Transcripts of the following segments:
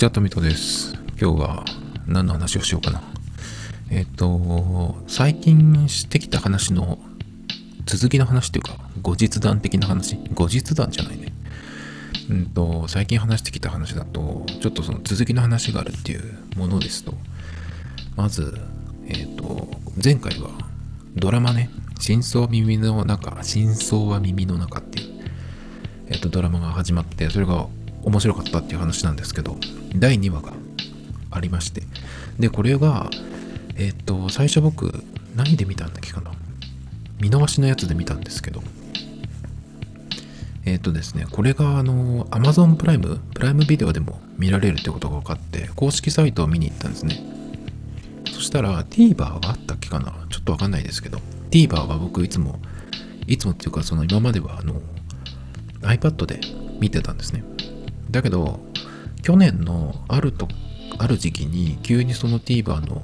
ちは、とみとです。今日は何の話をしようかな。えっ、ー、と、最近してきた話の続きの話っていうか、後日談的な話後日談じゃないね。うんと、最近話してきた話だと、ちょっとその続きの話があるっていうものですと、まず、えっ、ー、と、前回はドラマね、真相は耳の中、真相は耳の中っていう、えっ、ー、と、ドラマが始まって、それが面白かったっていう話なんですけど、第2話がありまして。で、これが、えっ、と、最初僕、何で見たんだっけかな。見逃しのやつで見たんですけど、えっ、とですね、これがあの、Amazon プライム、プライムビデオでも見られるってことが分かって、公式サイトを見に行ったんですね。そしたら TVer があったっけかなちょっとわかんないですけど、TVer は僕いつも、いつもっていうかその今まではあの iPad で見てたんですね。だけど、去年のあると、ある時期に急にその TVer の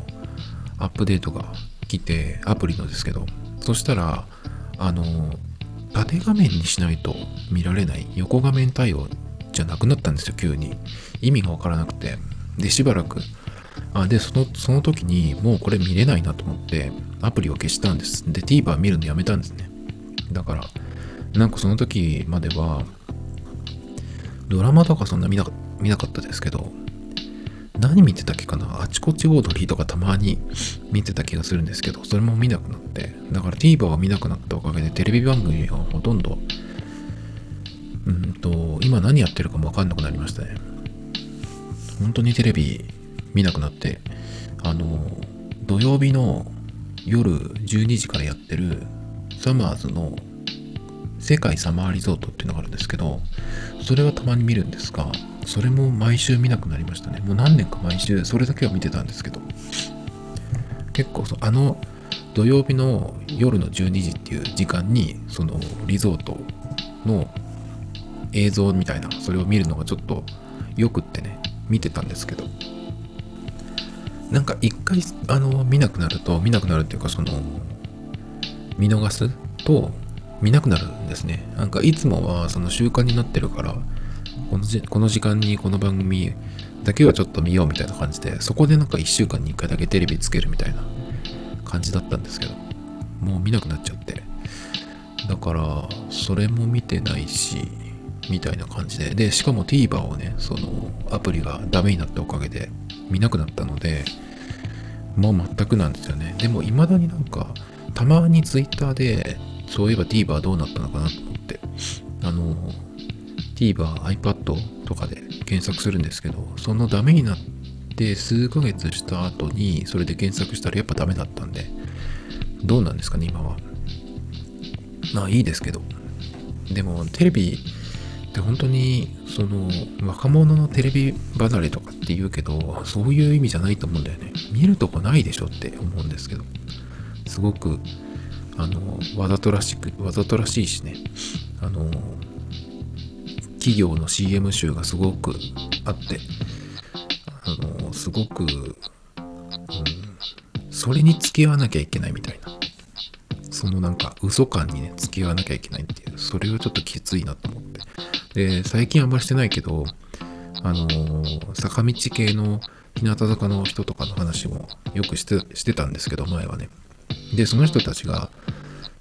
アップデートが来て、アプリのですけど、そしたら、あの、縦画面にしないと見られない横画面対応じゃなくなったんですよ、急に。意味がわからなくて。で、しばらく。あで、その、その時にもうこれ見れないなと思って、アプリを消したんです。で、TVer 見るのやめたんですね。だから、なんかその時までは、ドラマとかそんな見な見なかったですけど、何見てたっけかな？あちこちオードリーとかたまに見てた気がするんですけど、それも見なくなって、だから TVer が見なくなったおかげでテレビ番組がほとんど、うんと、今何やってるかもわかんなくなりましたね。本当にテレビ見なくなって、あの、土曜日の夜12時からやってるサマーズの世界サマーリゾートっていうのがあるんですけど、それはたまに見るんですが、それも毎週見なくなりましたね。もう何年か毎週それだけは見てたんですけど、結構そあの土曜日の夜の12時っていう時間に、そのリゾートの映像みたいな、それを見るのがちょっとよくってね、見てたんですけど、なんか一回あの見なくなると、見なくなるっていうかその、見逃すと、見なくなるんですね。なんかいつもはその習慣になってるから、このじこの時間にこの番組だけはちょっと見ようみたいな感じで、そこでなんか1週間に1回だけテレビつけるみたいな感じだったんですけど、もう見なくなっちゃって。だから、それも見てないし、みたいな感じで。で、しかも TVer をね、そのアプリがダメになったおかげで見なくなったので、もう全くなんですよね。でも未だになんか、たまに Twitter でそういえば TVer どうなったのかなと思って、あの、TVer、iPad とかで検索するんですけど、そのダメになって数ヶ月した後にそれで検索したらやっぱダメだったんで、どうなんですかね、今は。まあいいですけど。でもテレビって本当にその若者のテレビ離れとかって言うけど、そういう意味じゃないと思うんだよね。見るとこないでしょって思うんですけど。すごくあの、わざとらしく、わざとらしいしね、あの、企業の CM 集がすごくあって、あの、すごく、うん、それに付き合わなきゃいけないみたいな。そのなんか嘘感にね、付き合わなきゃいけないっていう、それはちょっときついなと思って。で、最近あんまりしてないけど、あの坂道系の日向坂の人とかの話もよくしてしてたんですけど、前はね。で、その人たちが、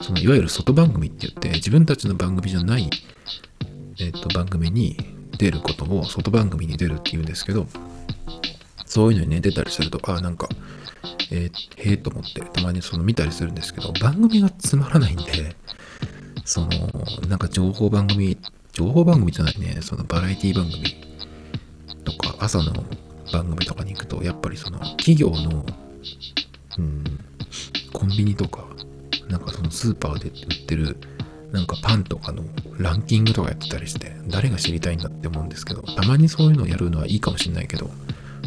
そのいわゆる外番組って言って、自分たちの番組じゃない、えっ、と、番組に出ることを外番組に出るって言うんですけど、そういうのにね、出たりすると、ああ、なんか、えー、へえと思って、たまにその見たりするんですけど、番組がつまらないんで、その、なんか情報番組、情報番組じゃないね、そのバラエティ番組とか、朝の番組とかに行くと、やっぱりその企業の、うん、コンビニとか、なんかそのスーパーで売ってる、なんかパンとかのランキングとかやってたりして、誰が知りたいんだって思うんですけど、たまにそういうのをやるのはいいかもしれないけど、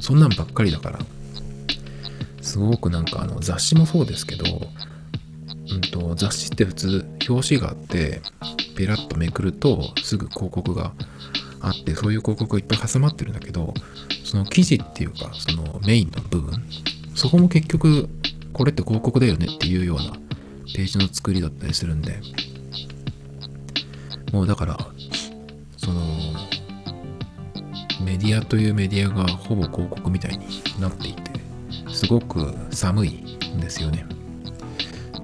そんなんばっかりだから、すごくなんかあの雑誌もそうですけど、うんと、雑誌って普通表紙があって、ペラッとめくるとすぐ広告があって、そういう広告がいっぱい挟まってるんだけど、その記事っていうか、そのメインの部分、そこも結局これって広告だよねっていうようなページの作りだったりするんで、もうだから、その、メディアというメディアがほぼ広告みたいになっていてすごく寒いんですよね。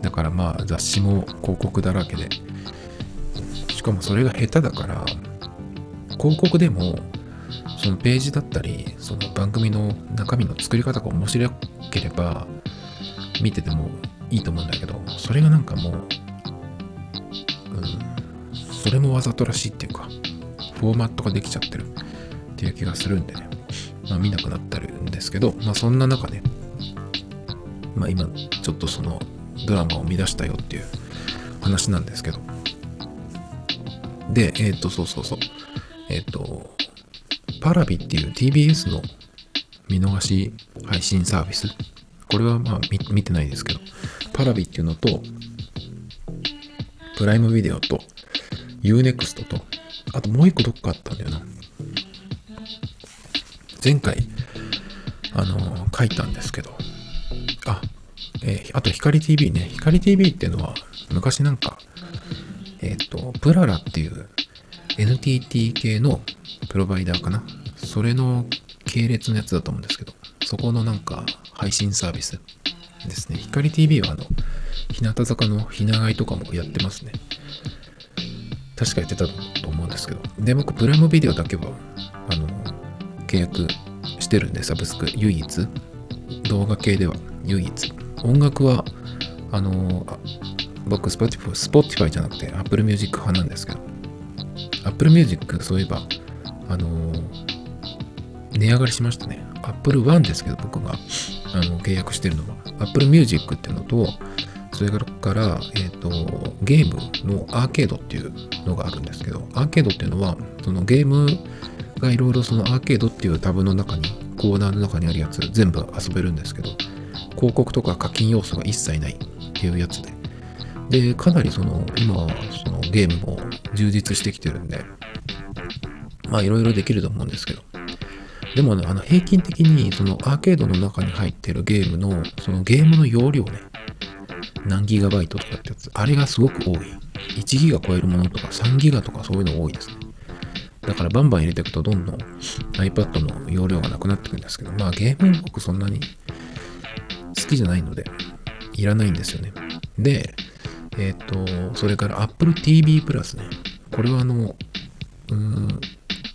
だからまあ雑誌も広告だらけでしかもそれが下手だから広告でもそのページだったりその番組の中身の作り方が面白ければ見ててもいいと思うんだけどそれがなんかもう、うん、それもわざとらしいっていうかフォーマットができちゃってるっていう気がするんでね、まあ、見なくなってるんですけど、まあ、そんな中で、まあ、今ちょっとそのドラマを見出したよっていう話なんですけど。でえっ、ー、とそうそうそう。えっ、ー、とパラビっていう TBS の見逃し配信サービスこれはまあ見てないですけどパラビっていうのとプライムビデオと UNEXT とあともう一個どっかあったんだよな前回、あのー、書いたんですけど、あ、えー、あと光 TV ね。光 TV っていうのは、昔なんか、えっ、ー、と、プララっていう NTT 系のプロバイダーかな。それの系列のやつだと思うんですけど、そこのなんか配信サービスですね。光 TV はあの、日向坂のひながいとかもやってますね。確かやってたと思うんですけど。で、僕、プライムビデオだけは、あの、契約してるんで、サブスク、唯一。動画系では唯一。音楽は、あの、あ僕、Spotify, Spotify じゃなくて Apple Music 派なんですけど、Apple Music、そういえば、あの、値上がりしましたね。Apple One ですけど、僕があの契約してるのは。Apple Music っていうのと、それから、えっ、ー、と、ゲームのアーケードっていうのがあるんですけど、アーケードっていうのは、そのゲームがいろいろそのアーケードっていうタブの中に、コーナーの中にあるやつ全部遊べるんですけど、広告とか課金要素が一切ないっていうやつで。で、かなりその、今そのゲームも充実してきてるんで、まあいろいろできると思うんですけど。でも、ね、あの平均的にそのアーケードの中に入ってるゲームのそのゲームの容量ね、何ギガバイトとかってやつ、あれがすごく多い。1ギガ超えるものとか3ギガとかそういうの多いですね。だからバンバン入れていくとどんどん iPad の容量がなくなっていくんですけど、まあゲーム僕そんなに好きじゃないので、いらないんですよね。で、えっ、ー、と、それから Apple TV プラスね。これはあの、うん、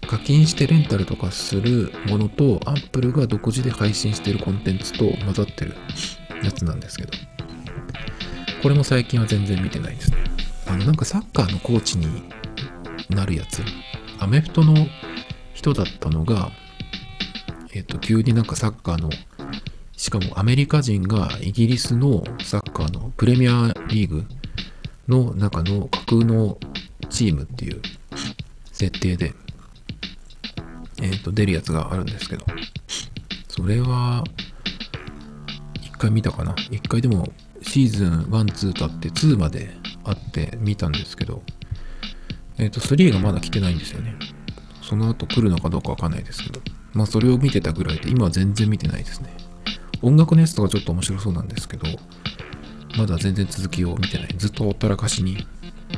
課金してレンタルとかするものと、Apple が独自で配信してるコンテンツと混ざってるやつなんですけど、これも最近は全然見てないですね。あの、なんかサッカーのコーチになるやつ。アメフトの人だったのが、えっ、と、急になんかサッカーの、しかもアメリカ人がイギリスのサッカーのプレミアリーグの中の架空のチームっていう設定で、えっ、と、出るやつがあるんですけど、それは、一回見たかな一回でもシーズン1、2とあって2まであって見たんですけど、えっ、ー、と、3がまだ来てないんですよね。その後来るのかどうかわかんないですけど。まあ、それを見てたぐらいで、今は全然見てないですね。音楽のやつとかちょっと面白そうなんですけど、まだ全然続きを見てない。ずっとほったらかしに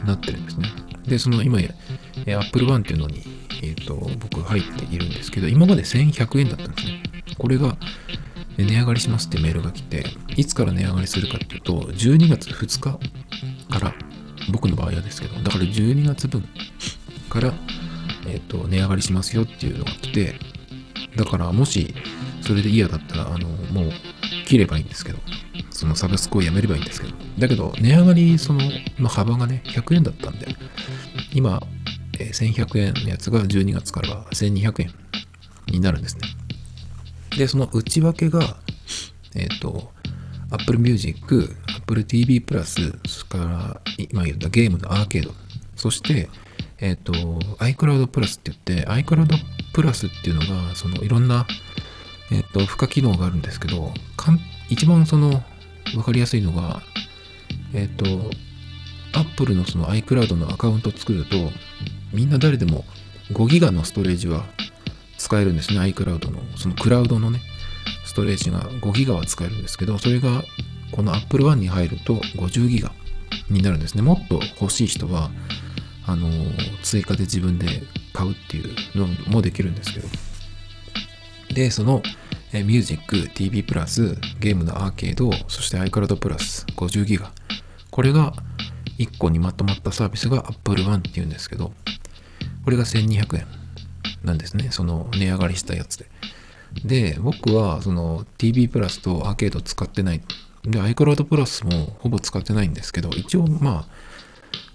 なってるんですね。で、その今、Apple One っていうのに、えっ、ー、と、僕入っているんですけど、今まで1100円だったんですね。これが、値上がりしますってメールが来て、いつから値上がりするかっていうと、12月2日から僕の場合はですけど、だから12月分から、えっ、ー、と、値上がりしますよっていうのが来て、だからもし、それで嫌だったら、あの、もう、切ればいいんですけど、そのサブスクをやめればいいんですけど、だけど、値上がり、その、まあ、幅がね、100円だったんで、今、えー、1100円のやつが12月からは1200円になるんですね。で、その内訳が、えっ、ー、と、Apple Music、Apple TV プラス、それから今言ったゲームのアーケード、そして、えっ、ー、と、iCloud プラスって言って、iCloud プラスっていうのが、そのいろんな、えっ、ー、と、付加機能があるんですけど、かん一番その、わかりやすいのが、えっ、と、Apple のその iCloud のアカウントを作ると、みんな誰でも5ギガのストレージは使えるんですね。iCloud の、そのクラウドのね、ストレージが5ギガは使えるんですけど、それがこの Apple One に入ると50ギガになるんですね。もっと欲しい人は、あの、追加で自分で買うっていうのもできるんですけど、で、その、えミュージック、TV プラス、ゲームのアーケード、そして iCloud プラス50ギガ。これが1個にまとまったサービスが Apple One っていうんですけど、これが1200円なんですね。その値上がりしたやつで。で、僕はその TV プラスとアーケード使ってない。で、iCloud プラスもほぼ使ってないんですけど、一応ま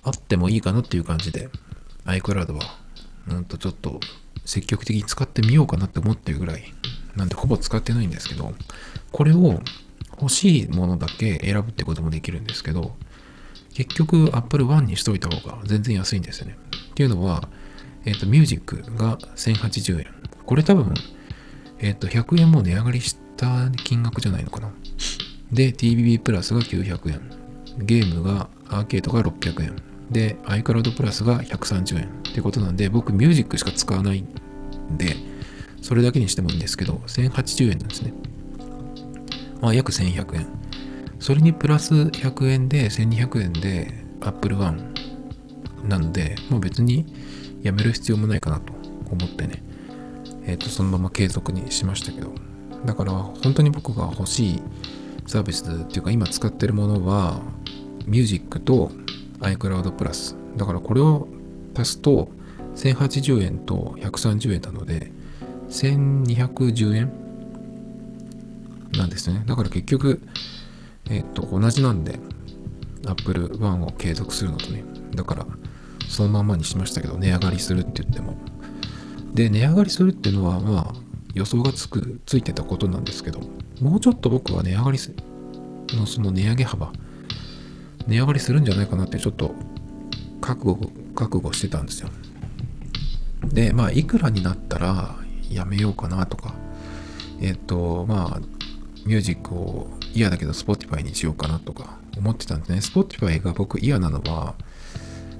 あ、あってもいいかなっていう感じで、iCloud は、うんとちょっと積極的に使ってみようかなって思ってるぐらい、なんでほぼ使ってないんですけど、これを欲しいものだけ選ぶってこともできるんですけど、結局 Apple One にしといた方が全然安いんですよね。っていうのは、えっ、ー、と、ミュージックが1080円。これ多分、えっ、ー、と、100円も値上がりした金額じゃないのかな。で、TVB プラスが900円。ゲームが、アーケードが600円。で、iCloud プラスが130円ってことなんで、僕ミュージックしか使わないんで、それだけにしてもいいんですけど、1080円なんですね。まあ、約1100円。それにプラス100円で1200円で Apple One なんで、もう別にやめる必要もないかなと思ってね、えっ、ー、と、そのまま継続にしましたけど、だから本当に僕が欲しいサービスっていうか今使ってるものは、ミュージックと iCloud プラス。だからこれを足すと1080円と130円なので、1210円なんですね。だから結局、えっ、と、同じなんで、Apple One を継続するのとね。だから、そのまんまにしましたけど、値上がりするって言っても。で、値上がりするっていうのは、まあ、予想がつく、ついてたことなんですけど、もうちょっと僕は値上がりのその値上げ幅、値上がりするんじゃないかなってちょっと覚悟、覚悟してたんですよ。で、まあ、いくらになったらやめようかなとか、えっ、と、まあ、ミュージックを嫌だけど Spotify にしようかなとか思ってたんですね。Spotify が僕嫌なのは、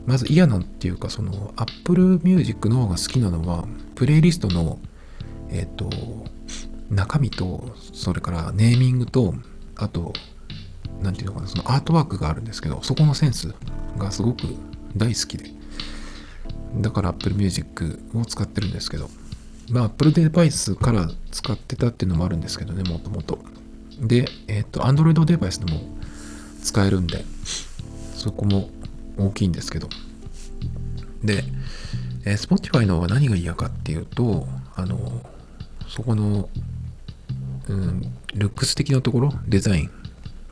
まず嫌なんていうか、その Apple Music の方が好きなのは、プレイリストの、えっ、と、中身と、それからネーミングと、あと、なんていうのかな、そのアートワークがあるんですけど、そこのセンスがすごく大好きで。だから Apple Music を使ってるんですけど、まあ Apple デバイスから使ってたっていうのもあるんですけどね、もともと。で、えっ、ー、と、Android デバイスでも使えるんで、そこも大きいんですけど。で、えー、Spotify の何が嫌かっていうと、あの、そこの、うん、ルックス的なところ、デザイン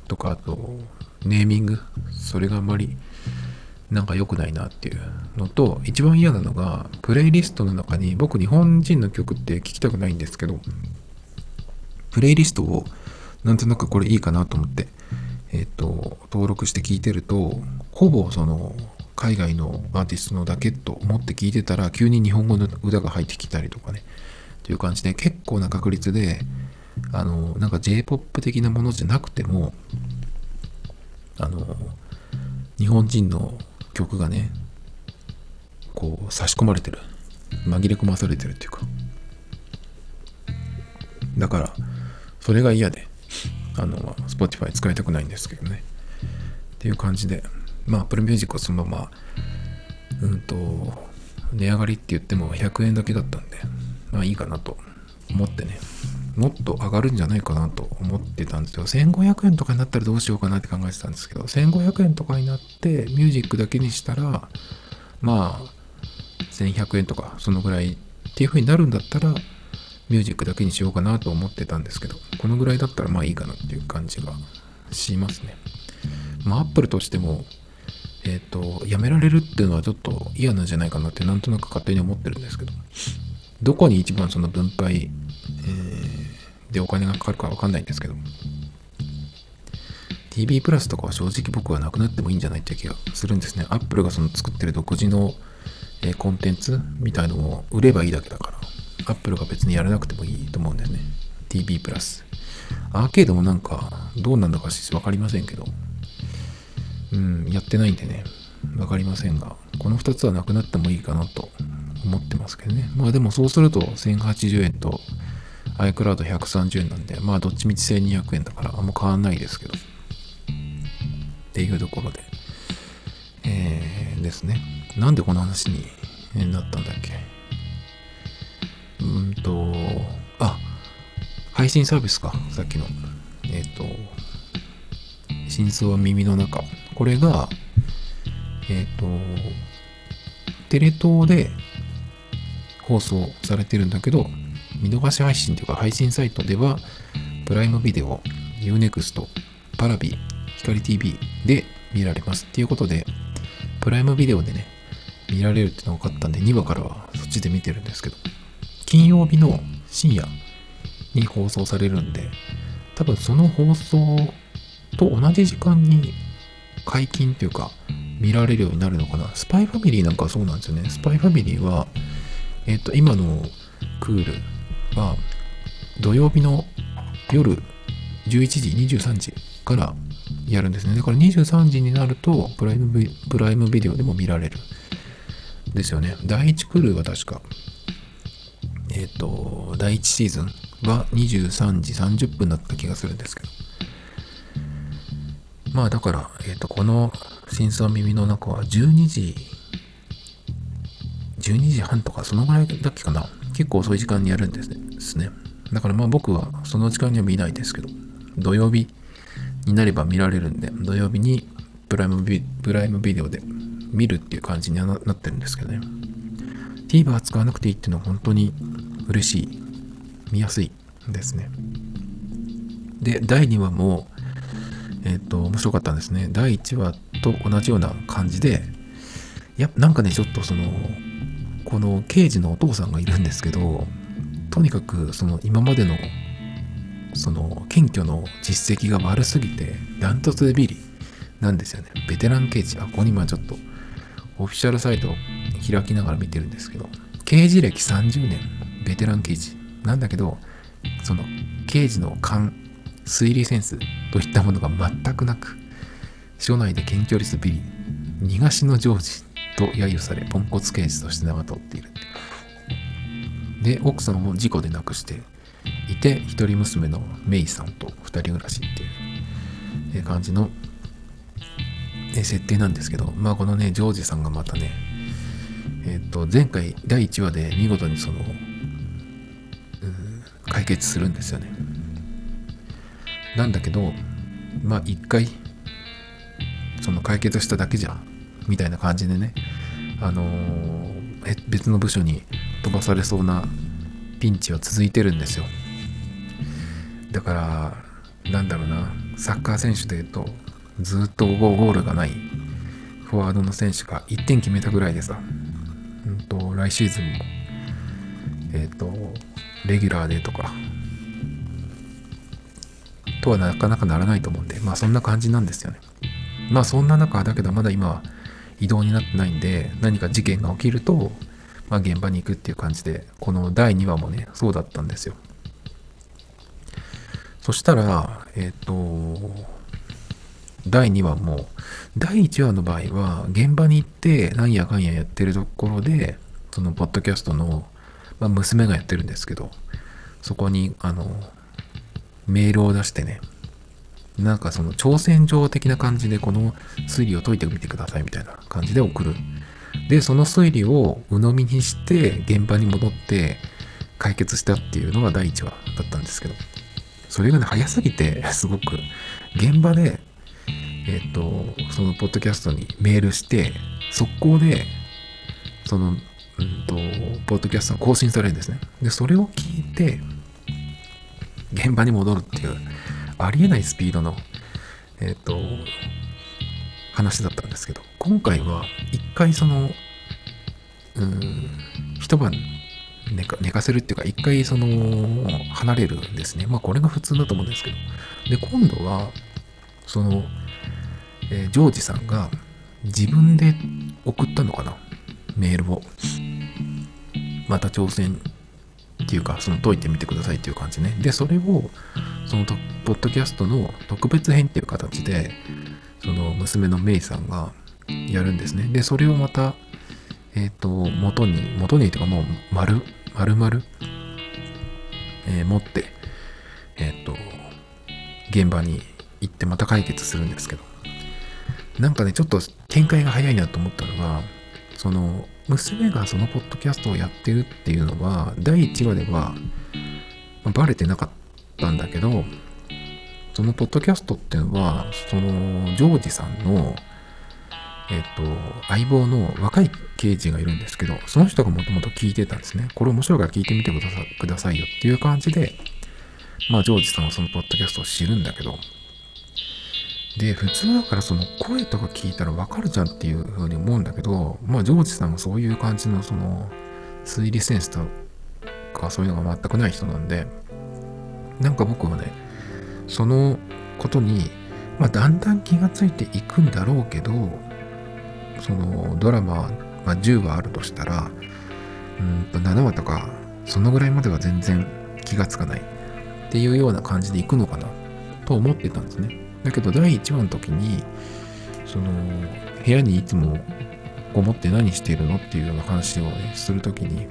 とか、あと、ネーミング、それがあんまりなんか良くないなっていうのと、一番嫌なのが、プレイリストの中に、僕日本人の曲って聞きたくないんですけど、プレイリストをなんとなくこれいいかなと思って、えっ、と、登録して聞いてると、ほぼその、海外のアーティストのだけと思って聞いてたら、急に日本語の歌が入ってきたりとかね、という感じで、結構な確率で、あの、なんか J-POP 的なものじゃなくても、あの、日本人の曲がね、こう差し込まれてる。紛れ込まされてるっていうか。だから、それが嫌で、あの、Spotify 使いたくないんですけどね。っていう感じで、まあ、Apple Music はそのまま、うんと、値上がりって言っても100円だけだったんで、まあいいかなと思ってね、もっと上がるんじゃないかなと思ってたんですよ。1500円とかになったらどうしようかなって考えてたんですけど、1500円とかになってミュージックだけにしたら、まあ、1100円とかそのぐらいっていう風になるんだったら、ミュージックだけにしようかなと思ってたんですけど、このぐらいだったらまあいいかなっていう感じがしますね。まあ、アップルとしても、えっ、ー、と、やめられるっていうのはちょっと嫌なんじゃないかなってなんとなく勝手に思ってるんですけど、どこに一番その分配、え、でお金がかかるかわかんないんですけど、TV プラスとかは正直僕はなくなってもいいんじゃないって気がするんですね。アップルがその作ってる独自の、え、コンテンツみたいのを売ればいいだけだから、アップルが別にやらなくてもいいと思うんだよね。TV プラス。アーケードもなんか、どうなんだかわかりませんけど、うん、やってないんでね、わかりませんが、この2つはなくなってもいいかなと思ってますけどね。まあでもそうすると1080円と iCloud130 円なんで、まあどっちみち1200円だからあんま変わんないですけど。っていうところで、えー、ですね。なんでこの話になったんだっけ？うんと、あ、配信サービスか、さっきの。えっ、と、真相は耳の中。これが、えっ、と、テレ東で放送されてるんだけど、見逃し配信というか配信サイトでは、プライムビデオ、Unext、パラビ、光 TV で見られますっていうことで、プライムビデオでね、見られるってのが分かったんで、2話からはそっちで見てるんですけど、金曜日の深夜に放送されるんで、多分その放送と同じ時間に解禁っていうか、見られるようになるのかな。スパイファミリーなんかそうなんですよね。スパイファミリーは、えっ、と、今のクールは、土曜日の夜11時、23時からやるんですね。だから23時になるとプライムビ、プライムビデオでも見られる。ですよね。第1クルーは確か、えっ、ー、と、第1シーズンは23時30分だった気がするんですけど。まあだから、えっ、ー、と、この真相耳の中は12時、12時半とかそのぐらいだっけかな。結構遅い時間にやるんですね。だからまあ僕はその時間には見ないですけど、土曜日になれば見られるんで、土曜日にプライムビプライムビデオで見るっていう感じにはなってるんですけどね。TVer 使わなくていいっていうのは本当に嬉しい。見やすいですね。で、第2話も、えっ、ー、と、面白かったんですね。第1話と同じような感じで、いやなんかね、ちょっとその、この刑事のお父さんがいるんですけど、とにかくその今までのその謙虚の実績が悪すぎてダントツでビリなんですよね。ベテラン刑事。あ、ここに今ちょっとオフィシャルサイトを開きながら見てるんですけど、刑事歴30年、ベテラン刑事。なんだけど、その刑事の勘、推理センスといったものが全くなく、署内で検挙率ビリ、逃がしのジョージと揶揄され、ポンコツ刑事として名が取っている。で、奥さんを事故で亡くしていて、一人娘のメイさんと二人暮らしっていう感じの設定なんですけど、まあこのね、ジョージさんがまたね、えっ、と、前回第1話で見事にその、解決するんですよね。なんだけど、まあ一回、その解決しただけじゃ、みたいな感じでね、あのー、別の部署に飛ばされそうなピンチは続いてるんですよ。だから、なんだろうな、サッカー選手で言うと、ずっとゴールがないフォワードの選手が1点決めたぐらいでさ、うんと、来シーズンも、えっ、ー、と、レギュラーでとか、とはなかなかならないと思うんで、まあそんな感じなんですよね。まあそんな中、だけどまだ今は移動になってないんで、何か事件が起きると、まあ現場に行くっていう感じで、この第2話もね、そうだったんですよ。そしたら、えっ、ー、と、第2話も、第1話の場合は、現場に行って、なんやかんややってるところで、その、ポッドキャストの、まあ、娘がやってるんですけど、そこに、あの、メールを出してね、なんかその挑戦状的な感じでこの推理を解いてみてくださいみたいな感じで送る。で、その推理を鵜呑みにして現場に戻って解決したっていうのが第1話だったんですけど、それがね、早すぎて、すごく、現場でえっ、ー、と、そのポッドキャストにメールして、速攻で、その、うんと、ポッドキャストが更新されるんですね。で、それを聞いて、現場に戻るっていう、ありえないスピードの、えっ、ー、と、話だったんですけど、今回は一回その、うん、一晩寝か寝かせるっていうか、一回その、離れるんですね。まあこれが普通だと思うんですけど。で、今度は、その、えー、ジョージさんが自分で送ったのかな？メールを。また挑戦っていうか、その解いてみてくださいっていう感じね。で、それを、そのポッドキャストの特別編っていう形で、その娘のメイさんがやるんですね。で、それをまた、えっ、ー、と、元に、元にというかもう、丸、丸々、えー、持って、えっ、ー、と、現場に行ってまた解決するんですけど、なんかね、ちょっと展開が早いなと思ったのが、その、娘がそのポッドキャストをやってるっていうのは、第1話では、バレてなかったんだけどそのポッドキャストっていうのはそのジョージさんのえっ、と相棒の若い刑事がいるんですけどその人がもともと聞いてたんですね。これ面白いから聞いてみてくださいよっていう感じでまあジョージさんはそのポッドキャストを知るんだけど。で普通だからその声とか聞いたらわかるじゃんっていうふうに思うんだけどまあジョージさんはそういう感じのその推理センスとかそういうのが全くない人なんでなんか僕はねそのことに、まあ、だんだん気がついていくんだろうけどそのドラマ、まあ、10話あるとしたらうんと7話とかそのぐらいまでは全然気がつかない。っていうような感じでいくのかな。と思ってたんですね。だけど第1話の時にその部屋にいつもこもって何してるの？っていうような話を、ね、する時に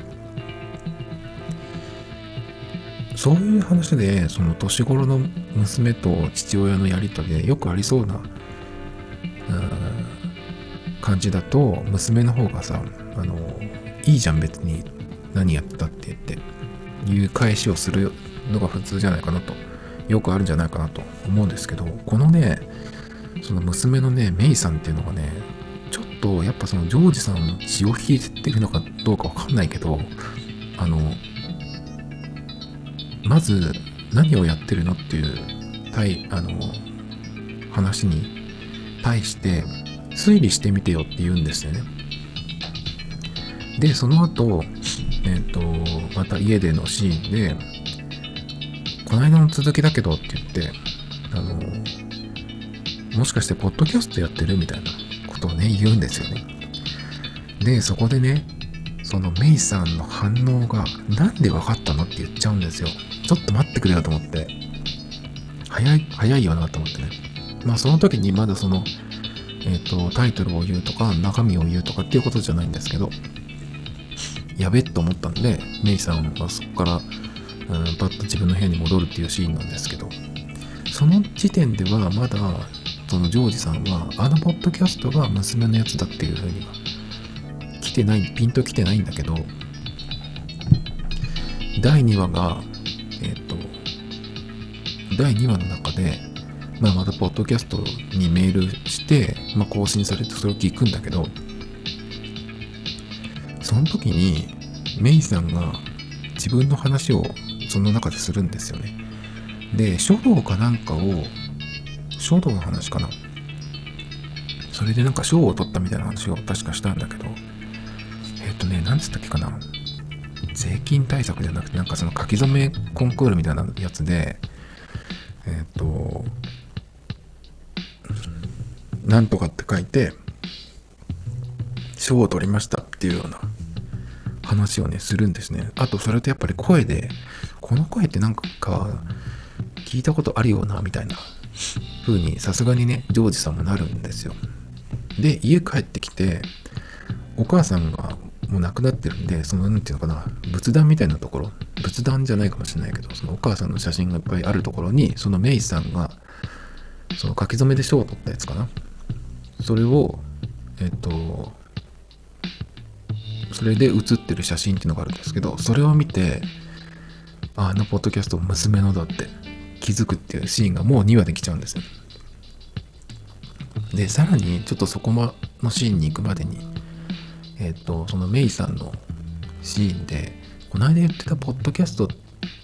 そういう話でその年頃の娘と父親のやり取りでよくありそうなうん感じだと娘の方がさあのいいじゃん別に何やったって言っていう返しをするのが普通じゃないかなとよくあるんじゃないかなと思うんですけどこのねその娘のねメイさんっていうのがねちょっとやっぱそのジョージさんの血を引いてるのかどうかわかんないけどあのまず何をやってるのっていう対あの話に対して推理してみてよって言うんですよね。で、その後、えっ、ー、と、また家でのシーンで、この間の続きだけどって言って、あの、もしかしてポッドキャストやってるみたいなことをね、言うんですよね。で、そこでね、そのメイさんの反応が、なんで分かったのって言っちゃうんですよ。ちょっと待ってくれよと思って。早い、早いよなと思ってね。まあその時にまだその、えっ、ー、と、タイトルを言うとか、中身を言うとかっていうことじゃないんですけど、やべっと思ったんで、メイさんはそこから、うん、パッと自分の部屋に戻るっていうシーンなんですけど、その時点ではまだ、そのジョージさんは、あのポッドキャストが娘のやつだっていうふうには、来てない、ピンと来てないんだけど、第2話が、第2話の中で、まあ、またポッドキャストにメールして、まあ、更新されてそれを聞くんだけど、その時にメイさんが自分の話をその中でするんですよね。で、書道かなんかを、書道の話かな。それでなんか賞を取ったみたいな話を確かしたんだけど、えっ、とね、なんつったっけかな。税金対策じゃなくて、なんかその書き初めコンクールみたいなやつで、えっ、と、なんとかって書いて、賞を取りましたっていうような話をね、するんですね。あと、それとやっぱり声で、この声ってなんか聞いたことあるような、みたいな風に、さすがにね、ジョージさんもなるんですよ。で、家帰ってきて、お母さんがもう亡くなってるんで、その、なんていうのかな、仏壇みたいなところ、仏壇じゃないかもしれないけど、そのお母さんの写真がいっぱいあるところに、そのメイさんが、その書き初めで賞を取ったやつかな。それを、えっと、それで写ってる写真っていうのがあるんですけど、それを見て、あのポッドキャスト娘のだって気づくっていうシーンがもう2話できちゃうんですよ。で、さらにちょっとそこのシーンに行くまでに、えっと、そのメイさんのシーンで、この間言ってたポッドキャスト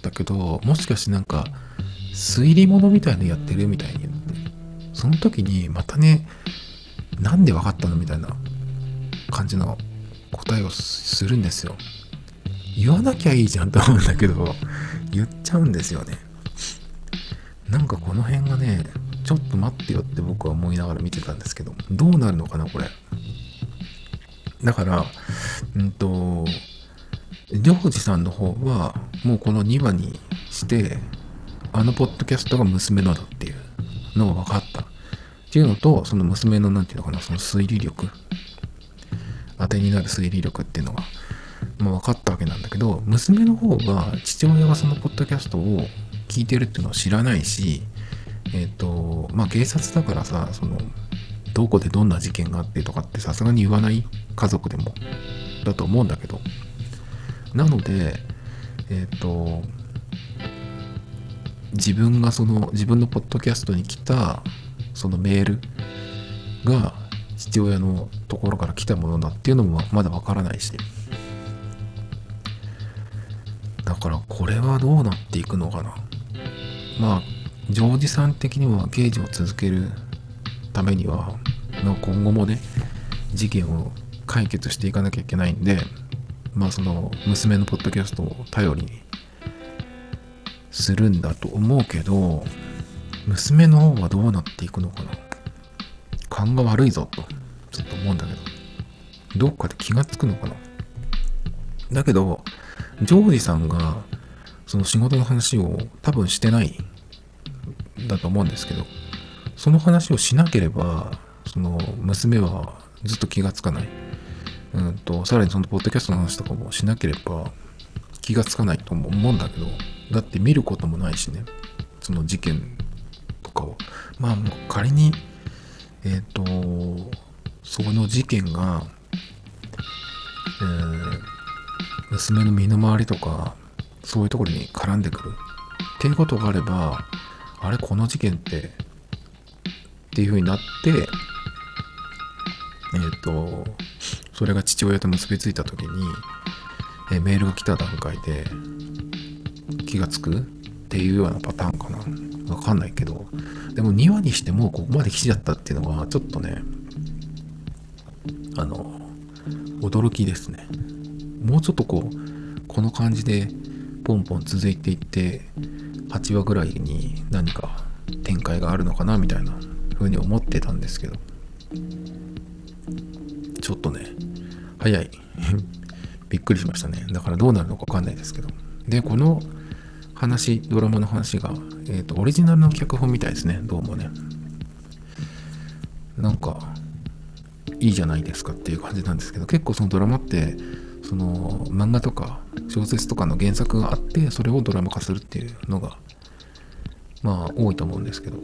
だけど、もしかしてなんか、推理物みたいのやってるみたいに言って、その時にまたね、なんで分かったのみたいな感じの答えをするんですよ。言わなきゃいいじゃんと思うんだけど、言っちゃうんですよね。なんかこの辺がね、ちょっと待ってよって僕は思いながら見てたんですけど、どうなるのかな、これ。だから、うんと、ジョージさんの方は、もうこの2話にして、あのポッドキャストが娘のだっていうのが分かった。っていうのと、その娘の、なんていうのかな、その推理力、当てになる推理力っていうのが、まあ、分かったわけなんだけど、娘の方が、父親がそのポッドキャストを聞いてるっていうのを知らないし、えっ、ー、と、まあ、警察だからさ、その、どこでどんな事件があってとかってさすがに言わない家族でもだと思うんだけど、なので、えっ、ー、と、自分がその自分のポッドキャストに来たそのメールが父親のところから来たものだっていうのもまだわからないし。だからこれはどうなっていくのかな。まあジョージさん的には刑事を続けるためには今後もね事件を解決していかなきゃいけないんでまあその娘のポッドキャストを頼りにするんだと思うけど娘の方はどうなっていくのかな。勘が悪いぞとちょっと思うんだけどどっかで気がつくのかな。だけどジョージさんがその仕事の話を多分してないだと思うんですけどその話をしなければその娘はずっと気がつかない。うんとさらにそのポッドキャストの話とかもしなければ気がつかないと思うんだけどだって見ることもないしねその事件とかをまあ仮にえっ、ー、とその事件が、えー、娘の身の回りとかそういうところに絡んでくる。っていうことがあればあれこの事件ってっていうふうになってえっ、ー、とそれが父親と結びついた時に、え、メールが来た段階で気がつくっていうようなパターンかな。わかんないけど。でも2話にしてもここまで来ちゃったっていうのはちょっとねあの驚きですね。もうちょっとこうこの感じでポンポン続いていって8話ぐらいに何か展開があるのかなみたいな風に思ってたんですけど。ちょっとね早い。びっくりしましたね。だからどうなるのかわかんないですけど。でこの話ドラマの話が、えーと、オリジナルの脚本みたいですね。どうもね。なんかいいじゃないですかっていう感じなんですけど。結構そのドラマってその漫画とか小説とかの原作があってそれをドラマ化するっていうのがまあ多いと思うんですけど。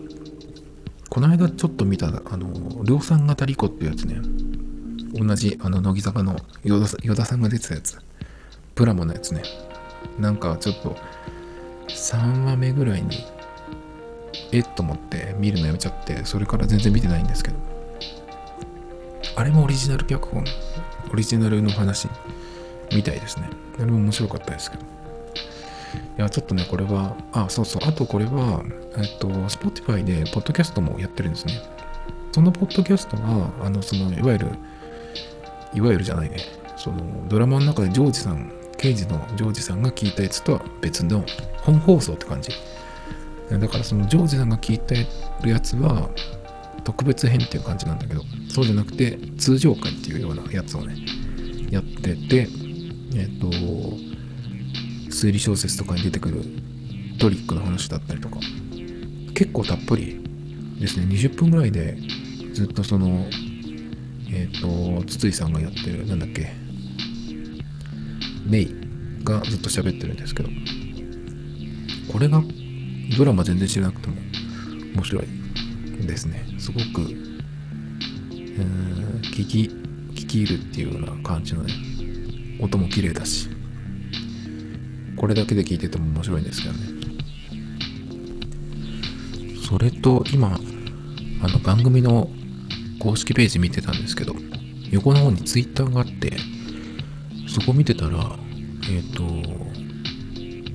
この間ちょっと見たあの量産型リコっていうやつね。同じあの乃木坂の与田さんが出てたやつプラモのやつねなんかちょっと3話目ぐらいにえっと思って見るのやめちゃってそれから全然見てないんですけどあれもオリジナル脚本オリジナルの話みたいですね。あれも面白かったですけど。いや、ちょっとね、これは、あ、そうそう、あとこれは、えっと、Spotify で、ポッドキャストもやってるんですね。そのポッドキャストは、あの、その、いわゆる、いわゆるじゃないね、その、ドラマの中でジョージさん、刑事のジョージさんが聞いたやつとは別の本放送って感じ。だからそのジョージさんが聞いてるやつは特別編っていう感じなんだけど、そうじゃなくて通常回っていうようなやつをね、やってて、えっ、と、推理小説とかに出てくるトリックの話だったりとか、結構たっぷりですね、20分ぐらいでずっとその、えっ、ー、と、筒井さんがやってる、なんだっけ、メイがずっと喋ってるんですけど、これがドラマ全然知らなくても面白いですね。すごく、えー、聞き、聞き入るっていうような感じのね、音も綺麗だしこれだけで聞いてても面白いんですけどね。それと今あの番組の公式ページ見てたんですけど横の方に Twitter があってそこ見てたらえっ、ー、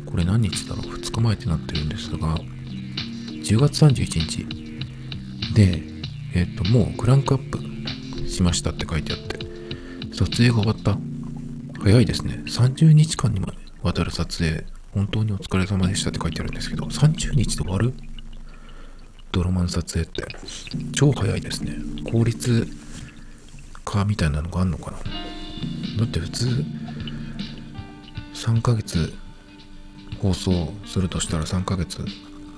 とこれ何日だろう2日前ってなってるんですが10月31日。でえっ、ー、ともうクランクアップしましたって書いてあって撮影が終わった。早いですね。30日間にもわたる撮影、本当にお疲れ様でしたって書いてあるんですけど、30日で終わるドラマの撮影って、超早いですね。効率化みたいなのがあんのかな。だって普通、3ヶ月放送するとしたら3ヶ月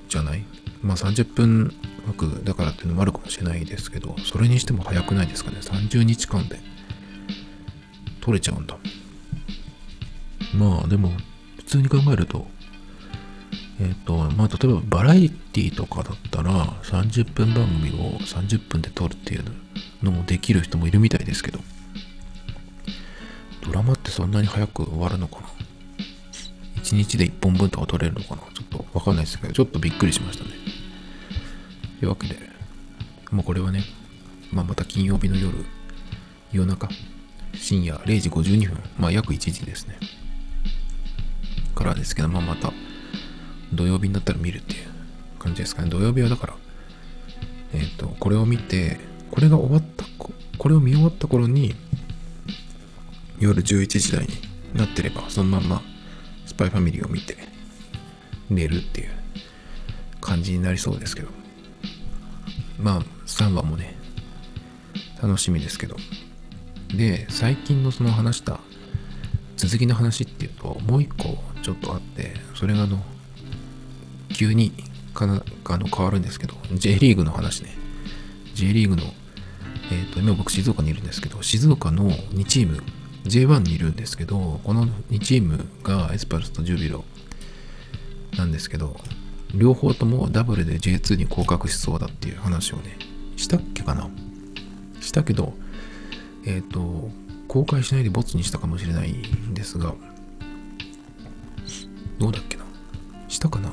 じゃない？まあ30分枠だからっていうのもあるかもしれないですけど、それにしても早くないですかね？30日間で撮れちゃうんだ。まあでも、普通に考えると、えっ、ー、と、まあ例えばバラエティとかだったら30分番組を30分で撮るっていうのもできる人もいるみたいですけど、ドラマってそんなに早く終わるのかな ?1 日で1本分とか撮れるのかな？ちょっとわかんないですけど、ちょっとびっくりしましたね。というわけで、もうこれはね、まあ、また金曜日の夜、夜中、深夜0時52分、まあ約1時ですね。からですけど、まあまた土曜日になったら見るっていう感じですかね。土曜日はだから、えっ、ー、と、これを見て、これが終わったこれを見終わった頃に、夜11時台になってれば、そのまんま、スパイファミリーを見て、寝るっていう感じになりそうですけど。まあ、3話もね、楽しみですけど。で、最近のその話した続きの話っていうと、もう一個ちょっとあって、それがあの、急にかなあの変わるんですけど、J リーグの話ね。J リーグの、えっ、ー、と、今僕静岡にいるんですけど、静岡の2チーム、J1 にいるんですけど、この2チームがエスパルスとジュビロなんですけど、両方ともダブルで J2 に降格しそうだっていう話をね、したっけかな。したけど、えっ、ー、と、公開しないでボツにしたかもしれないんですが、どうだっけな。したかな。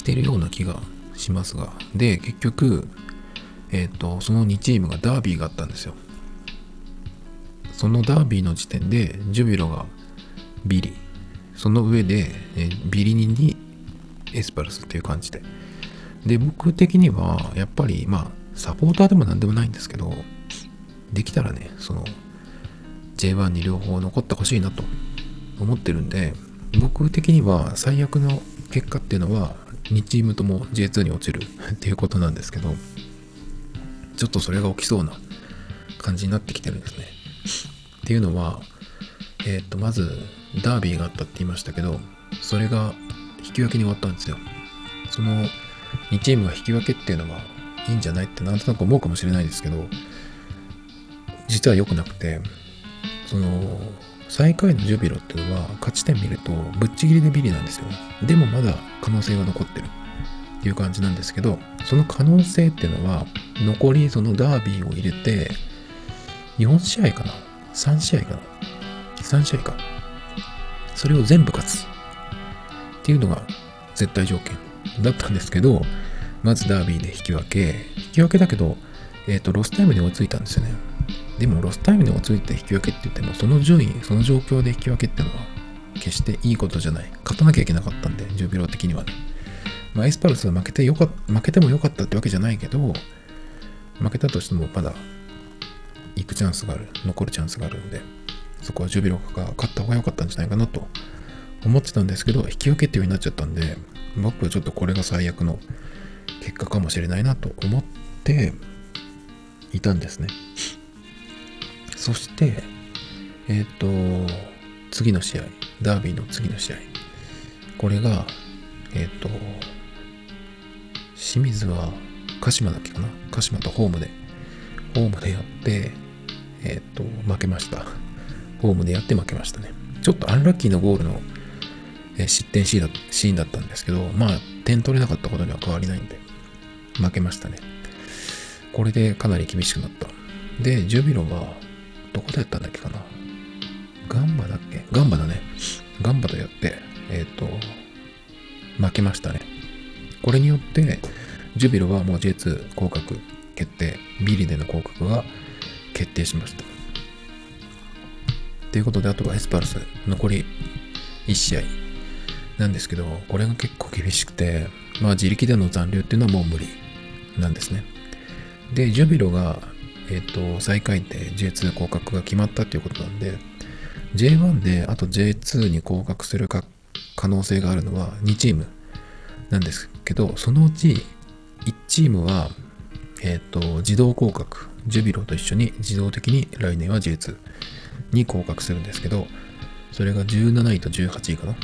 してるような気がしますが。で、結局、えっ、ー、と、その2チームがダービーがあったんですよ。そのダービーの時点で、ジュビロがビリ。その上で、えビリニにエスパルスっていう感じで。で、僕的には、やっぱり、まあ、サポーターでも何でもないんですけど、できたらね、その J1 に両方残ってほしいなと思ってるんで、僕的には最悪の結果っていうのは2チームとも J2 に落ちる っていうことなんですけど、ちょっとそれが起きそうな感じになってきてるんですね。っていうのは、えっ、と、まずダービーがあったって言いましたけど、それが引き分けに終わったんですよ。その2チームが引き分けっていうのはいいんじゃないってなんとなく思うかもしれないですけど、実は良くなくて、その、最下位のジュビロっていうのは勝ち点見るとぶっちぎりでビリなんですよ。でもまだ可能性が残ってるっていう感じなんですけど、その可能性っていうのは残りそのダービーを入れて4試合かな ?3 試合かな ?3 試合か。それを全部勝つっていうのが絶対条件だったんですけど、まずダービーで引き分け、引き分けだけど、えっ、ー、と、ロスタイムに追いついたんですよね。でもロスタイムに追いついて引き分けって言っても、その順位、その状況で引き分けってのは、決していいことじゃない。勝たなきゃいけなかったんで、状況的にはね。まあ、エスパルスは負けてよか負けてもよかったってわけじゃないけど、負けたとしてもまだ行くチャンスがある、残るチャンスがあるんで、そこは10秒が勝った方が良かったんじゃないかなと思ってたんですけど、引き分けっていうようになっちゃったんで、僕はちょっとこれが最悪の結果かもしれないなと思っていたんですね。そして、えっ、ー、と、次の試合、ダービーの次の試合。これが、えっ、ー、と、清水は鹿島だっけかな？鹿島とホームで、ホームでやって、えっ、ー、と、負けました。ホームでやって負けましたね。ちょっとアンラッキーなゴールの、え失点シーだシーンだったんですけど、まあ、点取れなかったことには変わりないんで、負けましたね。これでかなり厳しくなった。で、ジュビロは、どこでやったんだっけかな？ガンバだっけ？ガンバだね。ガンバとやって、えっ、ー、と、負けましたね。これによって、ジュビロはもう J2 降格決定、ビリでの降格が決定しました。ということで、あとはエスパルス、残り1試合なんですけど、これが結構厳しくて、まあ自力での残留っていうのはもう無理なんですね。で、ジュビロがえっ、ー、と、最下位で J2 降格が決まったっていうことなんで、J1 であと J2 に降格するか可能性があるのは2チームなんですけど、そのうち1チームは、えっ、ー、と、自動降格、ジュビロと一緒に自動的に来年は J2 に降格するんですけど、それが17位と18位かな。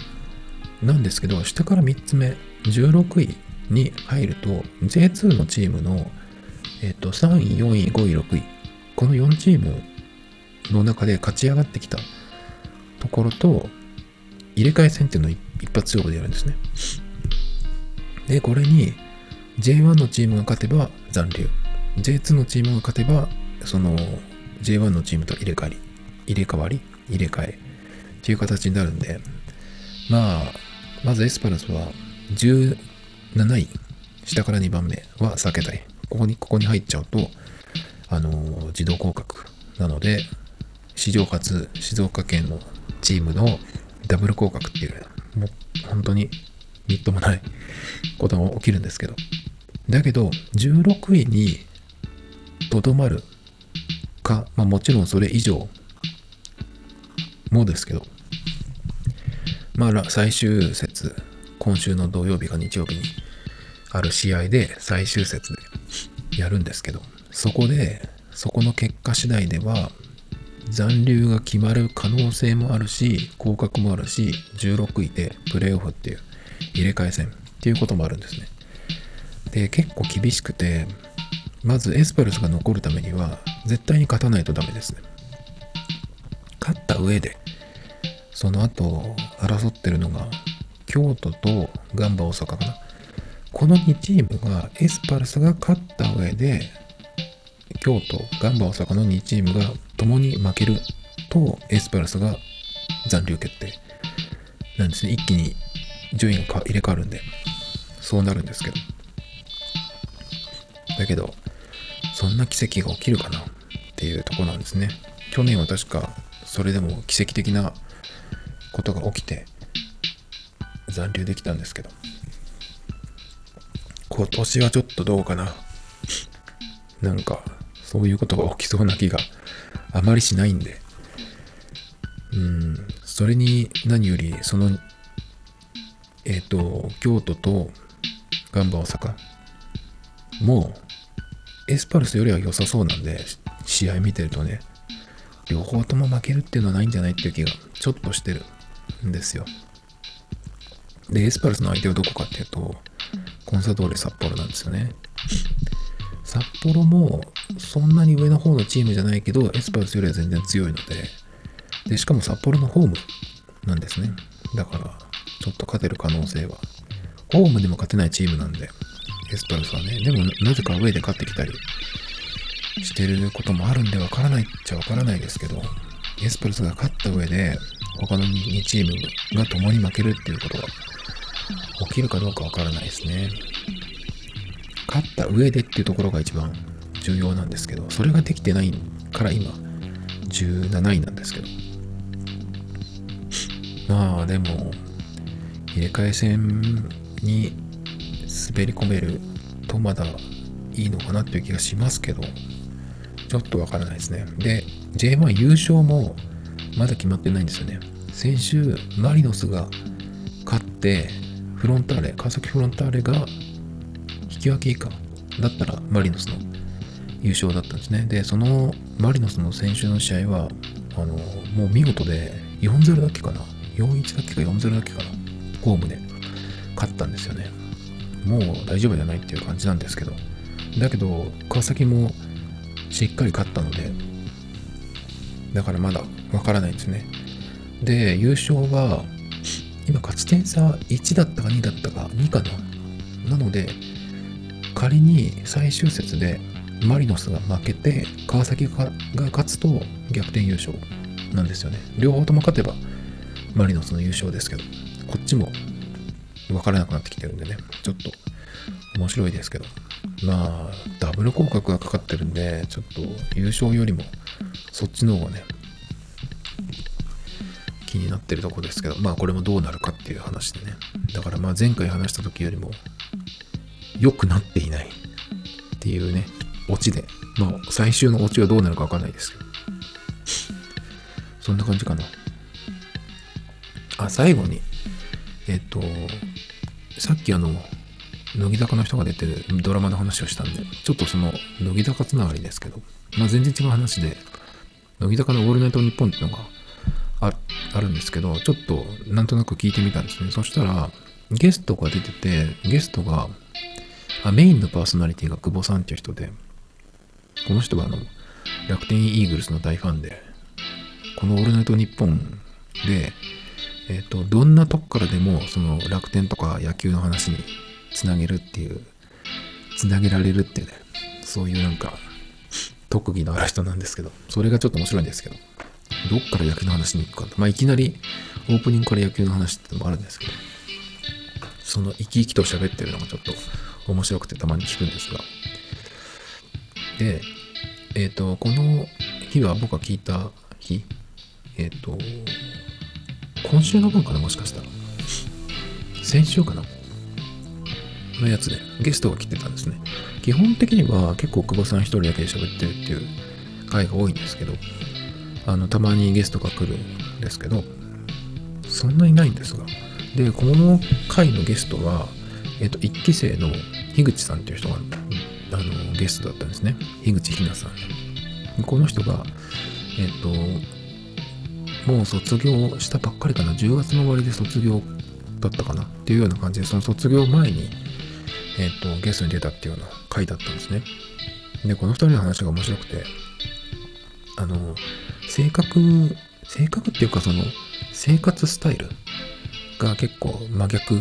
なんですけど、下から3つ目、16位に入ると、J2 のチームのえっ、と、3位、4位、5位、6位。この4チームの中で勝ち上がってきたところと、入れ替え戦っていうのを一発勝負でやるんですね。で、これに J1 のチームが勝てば残留。J2 のチームが勝てば、その J1 のチームと入れ替わり、入れ替わり、入れ替えっていう形になるんで、まあ、まずエスパルスは17位、下から2番目は避けたい。ここに、ここに入っちゃうと、あのー自動降格なので、史上初、静岡県のチームのダブル降格っていう、もう本当にみっともないことが起きるんですけど。だけど、16位にとどまるか、まあもちろんそれ以上もですけど、まあ最終節、今週の土曜日か日曜日にある試合で最終節でやるんですけど、そこで、そこの結果次第では、残留が決まる可能性もあるし、降格もあるし、16位でプレーオフっていう入れ替え戦っていうこともあるんですね。で、結構厳しくて、まずエスパルスが残るためには、絶対に勝たないとダメですね。勝った上で、その後、争ってるのが、京都とガンバ大阪かな。この2チームが、エスパルスが勝った上で、京都、ガンバ大阪の2チームが共に負けると、エスパルスが残留決定なんですね。一気に順位が入れ替わるんで、そうなるんですけど。だけど、そんな奇跡が起きるかなっていうとこなんですね。去年は確か、それでも奇跡的なことが起きて、残留できたんですけど、今年はちょっとどうかな。なんか、そういうことが起きそうな気があまりしないんで、うん、それに何より、その、えっ、と、京都とガンバ大阪、もう、エスパルスよりは良さそうなんで、試合見てるとね、両方とも負けるっていうのはないんじゃないっていう気がちょっとしてるんですよ。で、エスパルスの相手はどこかっていうと、コンサドーレ札幌なんですよね。札幌もそんなに上の方のチームじゃないけど、エスパルスよりは全然強いので、で、しかも札幌のホームなんですね。だから、ちょっと勝てる可能性は。ホームでも勝てないチームなんで、エスパルスはね。でも、なぜか上で勝ってきたりしてることもあるんで、わからないっちゃわからないですけど、エスパルスが勝った上で、他の2チームが共に負けるっていうことが起きるかどうかわからないですね。勝った上でっていうところが一番重要なんですけど、それができてないから今、17位なんですけど。まあでも、入れ替え戦に滑り込めるとまだいいのかなっていう気がしますけど、ちょっとわからないですね。で、J1 優勝もまだ決まってないんですよね。先週、マリノスが勝って、フロンターレ、川崎フロンターレが引き分け以下だったらマリノスの優勝だったんですね。で、そのマリノスの先週の試合は、あの、もう見事で4-0だっけかな ?4-1 だっけか4-0だっけかな？ホームで勝ったんですよね。もう大丈夫じゃないっていう感じなんですけど。だけど、川崎もしっかり勝ったので、だからまだわからないんですね。で、優勝は、今勝ち点差1だったか2だったか2かな？なので、仮に最終節でマリノスが負けて、川崎が勝つと逆転優勝なんですよね。両方とも勝てばマリノスの優勝ですけど、こっちも分からなくなってきてるんでね、ちょっと面白いですけど。まあ、ダブル降格がかかってるんで、ちょっと優勝よりもそっちの方がね、になってるとこですけど、まあこれもどうなるかっていう話でね。だからまあ前回話した時よりも良くなっていないっていうね、オチで。まあ最終のオチはどうなるかわかんないですけど。そんな感じかな。あ、最後に、えっと、さっきあの、乃木坂の人が出てるドラマの話をしたんで、ちょっとその乃木坂つながりですけど、まあ全然違う話で、乃木坂のオールナイトニッポンっていうのがあるんですけど、ちょっとなんとなく聞いてみたんですね。そしたら、ゲストが出てて、ゲストが、あメインのパーソナリティが久保さんっていう人で、この人はあの、楽天イーグルスの大ファンで、このオールナイトニッポンで、えっ、と、どんなとこからでも、その楽天とか野球の話につなげるっていう、つなげられるっていうね、そういうなんか、特技のある人なんですけど、それがちょっと面白いんですけど、どっから野球の話に行くか。まあ、いきなりオープニングから野球の話ってのもあるんですけど、その生き生きと喋ってるのがちょっと面白くてたまに聞くんですが。で、えっ、ー、と、この日は僕が聞いた日、えっ、ー、と、今週の分かなもしかしたら。先週かなのやつでゲストが来てたんですね。基本的には結構久保さん一人だけで喋ってるっていう回が多いんですけど、あの、たまにゲストが来るんですけど、そんなにないんですが。で、この回のゲストは、えっ、と、1期生の樋口さんっていう人が、あの、ゲストだったんですね。樋口ひなさん。この人が、えっ、と、もう卒業したばっかりかな。10月の終わりで卒業だったかなっていうような感じで、その卒業前に、えっ、と、ゲストに出たっていうような回だったんですね。で、この2人の話が面白くて、あの、性格、性格っていうかその、生活スタイルが結構真逆っ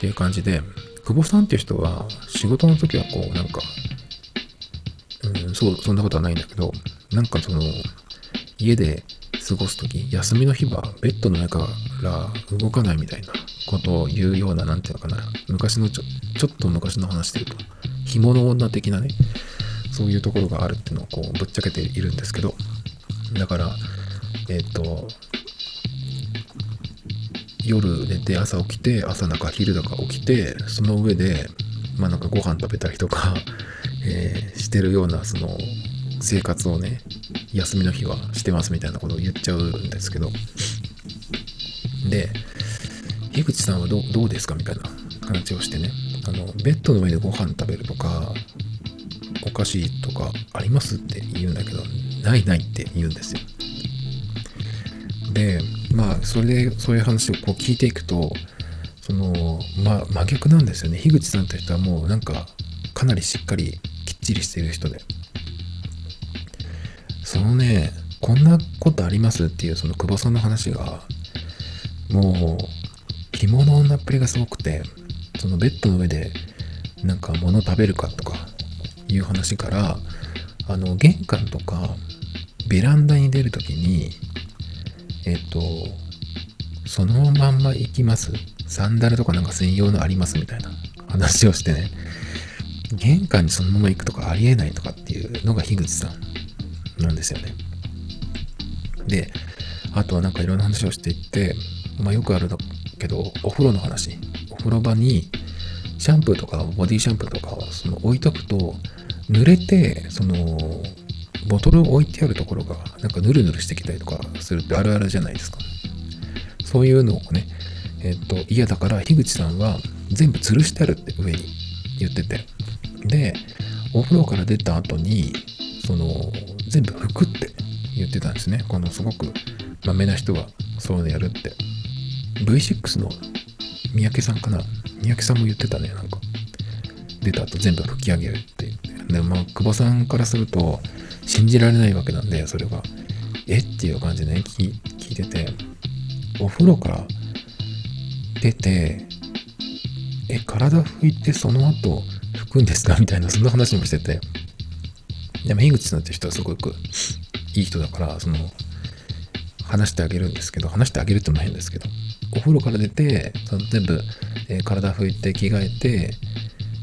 ていう感じで、久保さんっていう人は仕事の時はこうなんか、うん、そう、そんなことはないんだけど、なんかその、家で過ごす時、休みの日はベッドの上から動かないみたいなことを言うような、なんていうのかな、昔のちょ、ちょっと昔の話で言うと、紐の女的なね、そういうところがあるっていうのをこうぶっちゃけているんですけど、だから、えっ、ー、と、夜寝て朝起きて朝なんか昼だか起きてその上でまあなんかご飯食べたりとか、えー、してるようなその生活をね休みの日はしてますみたいなことを言っちゃうんですけどで樋口さんはどどうですかみたいな話をしてね。あのベッドの上でご飯食べるとかお菓子とかありますって言うんだけどないないって言うんですよ。でまあそれでそういう話をこう聞いていくとそのまあ真逆なんですよね。樋口さんという人はもうなんかかなりしっかりきっちりしている人で。そのねこんなことありますっていうその久保さんの話がもう着物女っぷりがすごくてそのベッドの上でなんか物食べるかとかいう話からあの玄関とかベランダに出るときにえっ、と、そのまんま行きます。サンダルとかなんか専用のありますみたいな話をしてね、玄関にそのまま行くとかありえないとかっていうのが樋口さんなんですよね。で、あとはなんかいろんな話をしていって、まあよくあるけど、お風呂の話。お風呂場にシャンプーとかボディシャンプーとかをその置いとくと、濡れて、その、ボトルを置いてあるところがなんかヌルヌルしてきたりとかするってあるあるじゃないですか。そういうのをね、えっ、と、嫌だから樋口さんは全部吊るしてあるって上に言ってて。で、お風呂から出た後に、その、全部拭くって言ってたんですね。このすごくまめな人がそういうのやるって。V6 の三宅さんかな？三宅さんも言ってたね、なんか。出た後全部拭き上げるって言って。で、まあ、久保さんからすると、信じられないわけなんで、それが。え？っていう感じでね、聞いてて、お風呂から出て、え、体拭いてその後拭くんですか？みたいな、そんな話もしてて。でも、樋口さんって人はすごくいい人だから、その、話してあげるんですけど、話してあげるっても変ですけど、お風呂から出て、その全部、えー、体拭いて着替えて、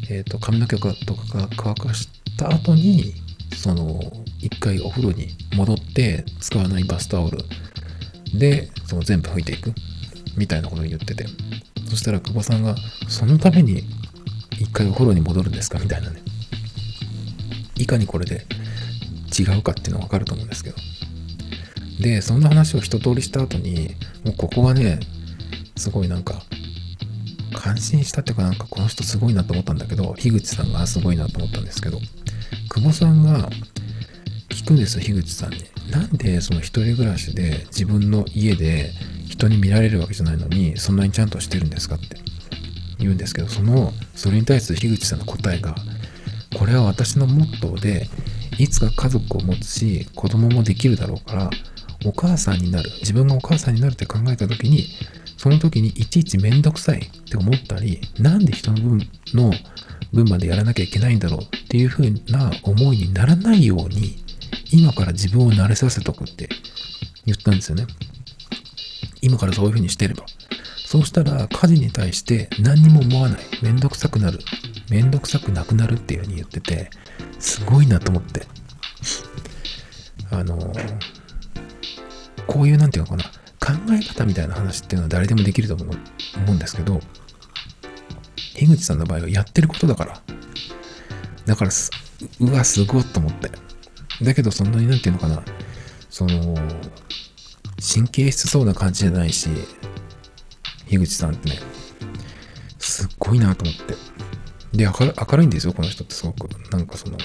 えっ、ー、と、髪の毛とかが乾かした後に、その、一回お風呂に戻って使わないバスタオル。でその全部拭いていく。みたいなことを言ってて。そしたら久保さんがそのために一回お風呂に戻るんですか？みたいなね。いかにこれで違うかっていうのはわかると思うんですけど。でそんな話を一通りした後にもうここはねすごいなんか感心したっていうかなんかこの人すごいなと思ったんだけど樋口さんがすごいなと思ったんですけど久保さんが聞くんですよ、樋口さんに。なんでその一人暮らしで自分の家で人に見られるわけじゃないのに、そんなにちゃんとしてるんですかって言うんですけど、その、それに対する樋口さんの答えが、これは私のモットーで、いつか家族を持つし、子供もできるだろうから、お母さんになる、自分がお母さんになるって考えた時に、その時にいちいちめんどくさいって思ったり、なんで人の分の分までやらなきゃいけないんだろうっていう風な思いにならないように、今から自分を慣れさせとくって言ったんですよね。今からそういう風にしてれば。そうしたら家事に対して何にも思わない。めんどくさくなる。めんどくさくなくなるっていうふうに言ってて、すごいなと思って。あの、こういうなんていうのかな、考え方みたいな話っていうのは誰でもできると思うんですけど、樋口さんの場合はやってることだから。だからうわ、すごいと思って。だけどそんなになんていうのかな、その、神経質そうな感じじゃないし、樋口さんってね、すっごいなと思って。で、明るいんですよ、この人ってすごく。なんかその、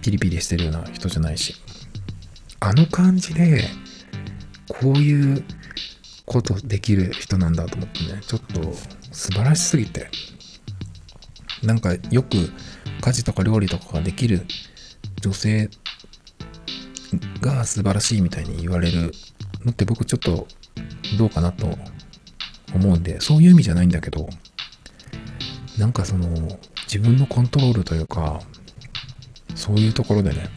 ピリピリしてるような人じゃないし。あの感じで、こういうことできる人なんだと思ってね、ちょっと素晴らしすぎて。なんかよく家事とか料理とかができる女性が素晴らしいみたいに言われるのって僕ちょっとどうかなと思うんで、そういう意味じゃないんだけど、なんかその自分のコントロールというか、そういうところでね、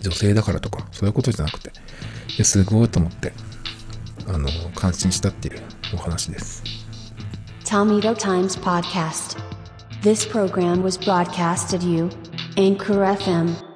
女性だからとか、そういうことじゃなくて、すごいと思って、あの、感心したっていうお話です。Tomato Times Podcast This program was broadcasted you Anchor FM